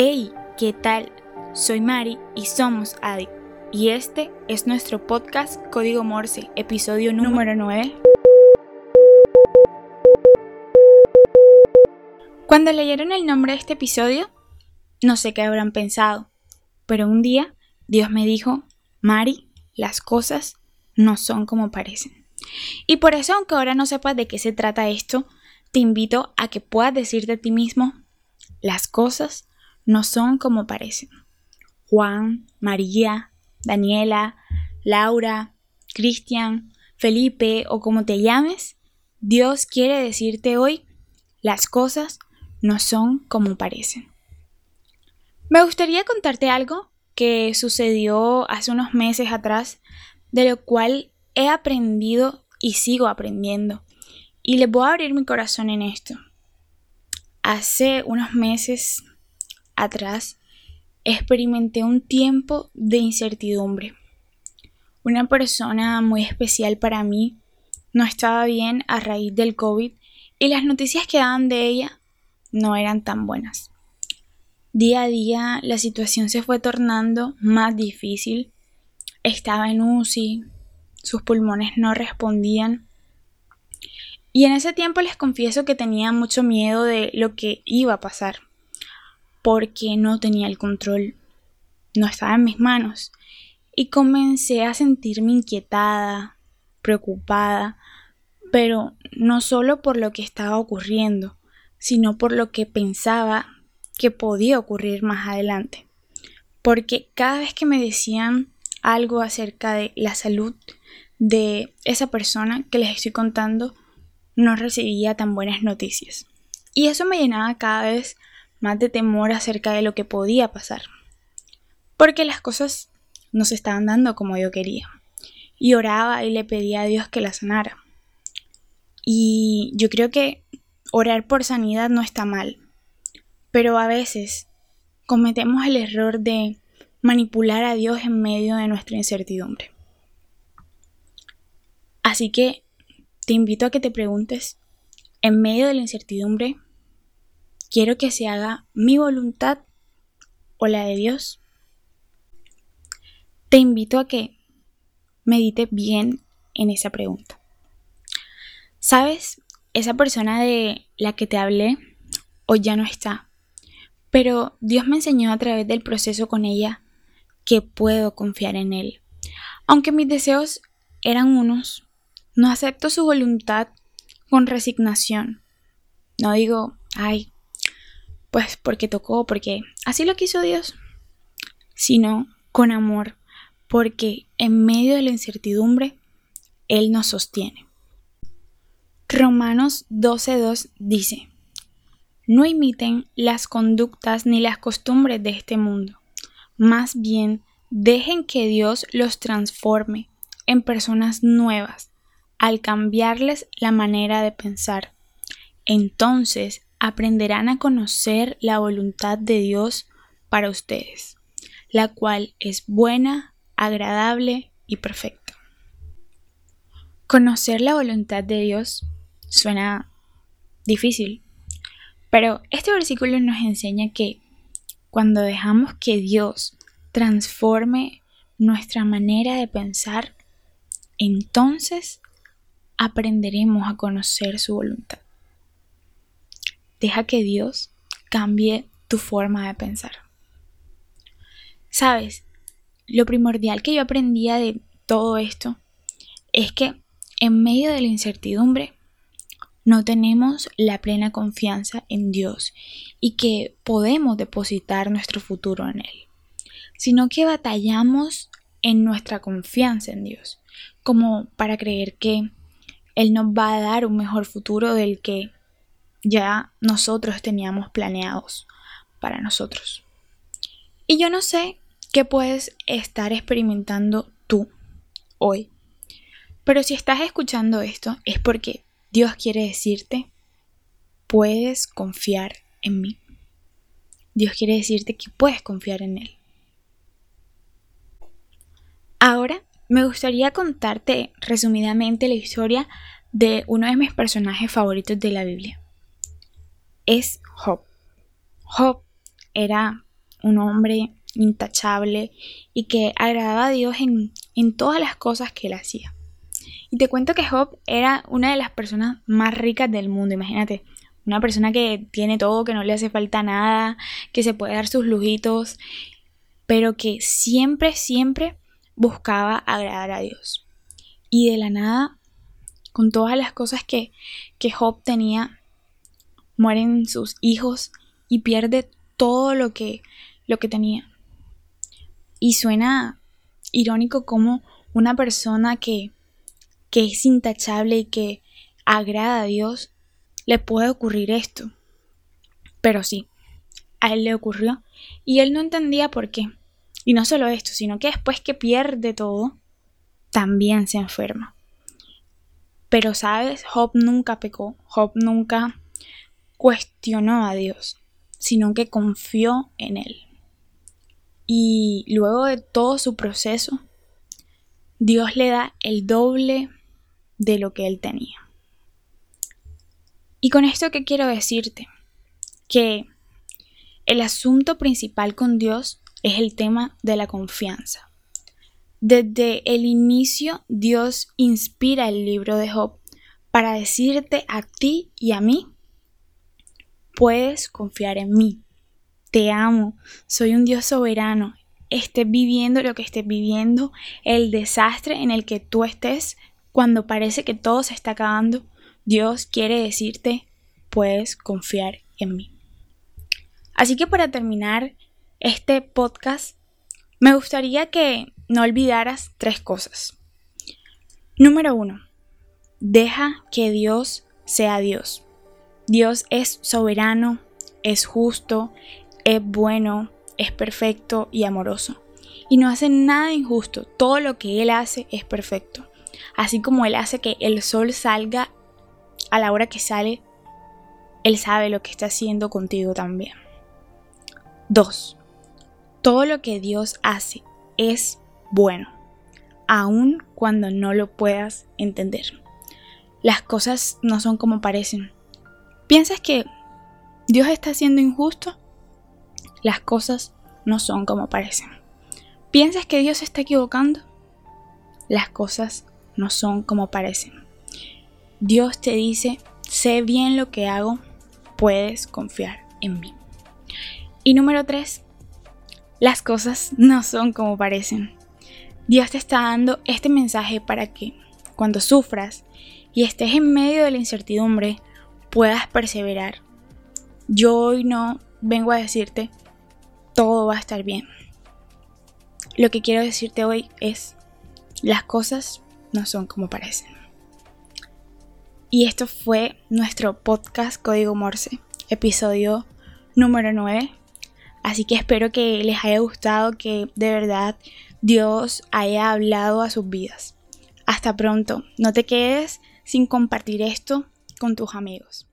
Hey, ¿qué tal? Soy Mari y somos Addict. Y este es nuestro podcast Código Morse, episodio número 9. Cuando leyeron el nombre de este episodio, no sé qué habrán pensado, pero un día Dios me dijo, Mari, las cosas no son como parecen. Y por eso, aunque ahora no sepas de qué se trata esto, te invito a que puedas decirte a ti mismo, las cosas no son como parecen. Juan, María, Daniela, Laura, Cristian, Felipe o como te llames, Dios quiere decirte hoy, las cosas no son como parecen. Me gustaría contarte algo que sucedió hace unos meses atrás, de lo cual he aprendido y sigo aprendiendo. Y les voy a abrir mi corazón en esto. Hace unos meses atrás experimenté un tiempo de incertidumbre. Una persona muy especial para mí no estaba bien a raíz del COVID y las noticias que daban de ella no eran tan buenas. Día a día la situación se fue tornando más difícil. Estaba en UCI, sus pulmones no respondían y en ese tiempo les confieso que tenía mucho miedo de lo que iba a pasar, porque no tenía el control, no estaba en mis manos, y comencé a sentirme inquietada, preocupada, pero no solo por lo que estaba ocurriendo, sino por lo que pensaba que podía ocurrir más adelante. Porque cada vez que me decían algo acerca de la salud de esa persona que les estoy contando, no recibía tan buenas noticias. Y eso me llenaba cada vez más de temor acerca de lo que podía pasar. Porque las cosas no se estaban dando como yo quería. Y oraba y le pedía a Dios que la sanara. Y yo creo que orar por sanidad no está mal. Pero a veces cometemos el error de manipular a Dios en medio de nuestra incertidumbre. Así que te invito a que te preguntes, en medio de la incertidumbre, ¿quiero que se haga mi voluntad o la de Dios? Te invito a que medites bien en esa pregunta. ¿Sabes? Esa persona de la que te hablé hoy ya no está, pero Dios me enseñó a través del proceso con ella que puedo confiar en Él. Aunque mis deseos eran unos, no acepto su voluntad con resignación. No digo, ay, pues porque tocó, porque así lo quiso Dios, sino con amor, porque en medio de la incertidumbre, Él nos sostiene. Romanos 12.2 dice, no imiten las conductas ni las costumbres de este mundo, más bien dejen que Dios los transforme en personas nuevas al cambiarles la manera de pensar. Entonces aprenderán a conocer la voluntad de Dios para ustedes, la cual es buena, agradable y perfecta. Conocer la voluntad de Dios suena difícil, pero este versículo nos enseña que cuando dejamos que Dios transforme nuestra manera de pensar, entonces aprenderemos a conocer su voluntad. Deja que Dios cambie tu forma de pensar. Sabes, lo primordial que yo aprendía de todo esto es que en medio de la incertidumbre no tenemos la plena confianza en Dios y que podemos depositar nuestro futuro en Él, sino que batallamos en nuestra confianza en Dios, como para creer que él nos va a dar un mejor futuro del que ya nosotros teníamos planeados para nosotros. Y yo no sé qué puedes estar experimentando tú hoy, pero si estás escuchando esto es porque Dios quiere decirte, puedes confiar en mí. Dios quiere decirte que puedes confiar en Él. Ahora me gustaría contarte resumidamente la historia de uno de mis personajes favoritos de la Biblia. Es Job. Job era un hombre intachable y que agradaba a Dios en, en todas las cosas que él hacía. Y te cuento que Job era una de las personas más ricas del mundo, imagínate, una persona que tiene todo, que no le hace falta nada, que se puede dar sus lujitos, pero que siempre, siempre buscaba agradar a Dios. Y de la nada, con todas las cosas que, que Job tenía, mueren sus hijos y pierde todo lo que, lo que tenía. Y suena irónico como una persona que, que es intachable y que agrada a Dios, le puede ocurrir esto. Pero sí, a él le ocurrió y él no entendía por qué. Y no solo esto, sino que después que pierde todo, también se enferma. Pero sabes, Job nunca pecó, Job nunca cuestionó a Dios, sino que confió en él. Y luego de todo su proceso, Dios le da el doble de lo que él tenía. Y con esto que quiero decirte, que el asunto principal con Dios es el tema de la confianza. Desde el inicio Dios inspira el libro de Job para decirte a ti y a mí, puedes confiar en mí. Te amo, soy un Dios soberano. Estés viviendo lo que estés viviendo, el desastre en el que tú estés, cuando parece que todo se está acabando, Dios quiere decirte, puedes confiar en mí. Así que para terminar este podcast, me gustaría que no olvidaras tres cosas. Número uno, deja que Dios sea Dios. Dios es soberano, es justo, es bueno, es perfecto y amoroso. Y no hace nada injusto. Todo lo que Él hace es perfecto. Así como Él hace que el sol salga a la hora que sale, Él sabe lo que está haciendo contigo también. 2. Todo lo que Dios hace es bueno, aun cuando no lo puedas entender. Las cosas no son como parecen. ¿Piensas que Dios está siendo injusto? Las cosas no son como parecen. ¿Piensas que Dios se está equivocando? Las cosas no son como parecen. Dios te dice, sé bien lo que hago, puedes confiar en mí. Y número 3, las cosas no son como parecen. Dios te está dando este mensaje para que cuando sufras y estés en medio de la incertidumbre puedas perseverar. Yo hoy no vengo a decirte todo va a estar bien. Lo que quiero decirte hoy es las cosas no son como parecen. Y esto fue nuestro podcast Código Morse, episodio número 9. Así que espero que les haya gustado, que de verdad Dios haya hablado a sus vidas. Hasta pronto. No te quedes sin compartir esto con tus amigos.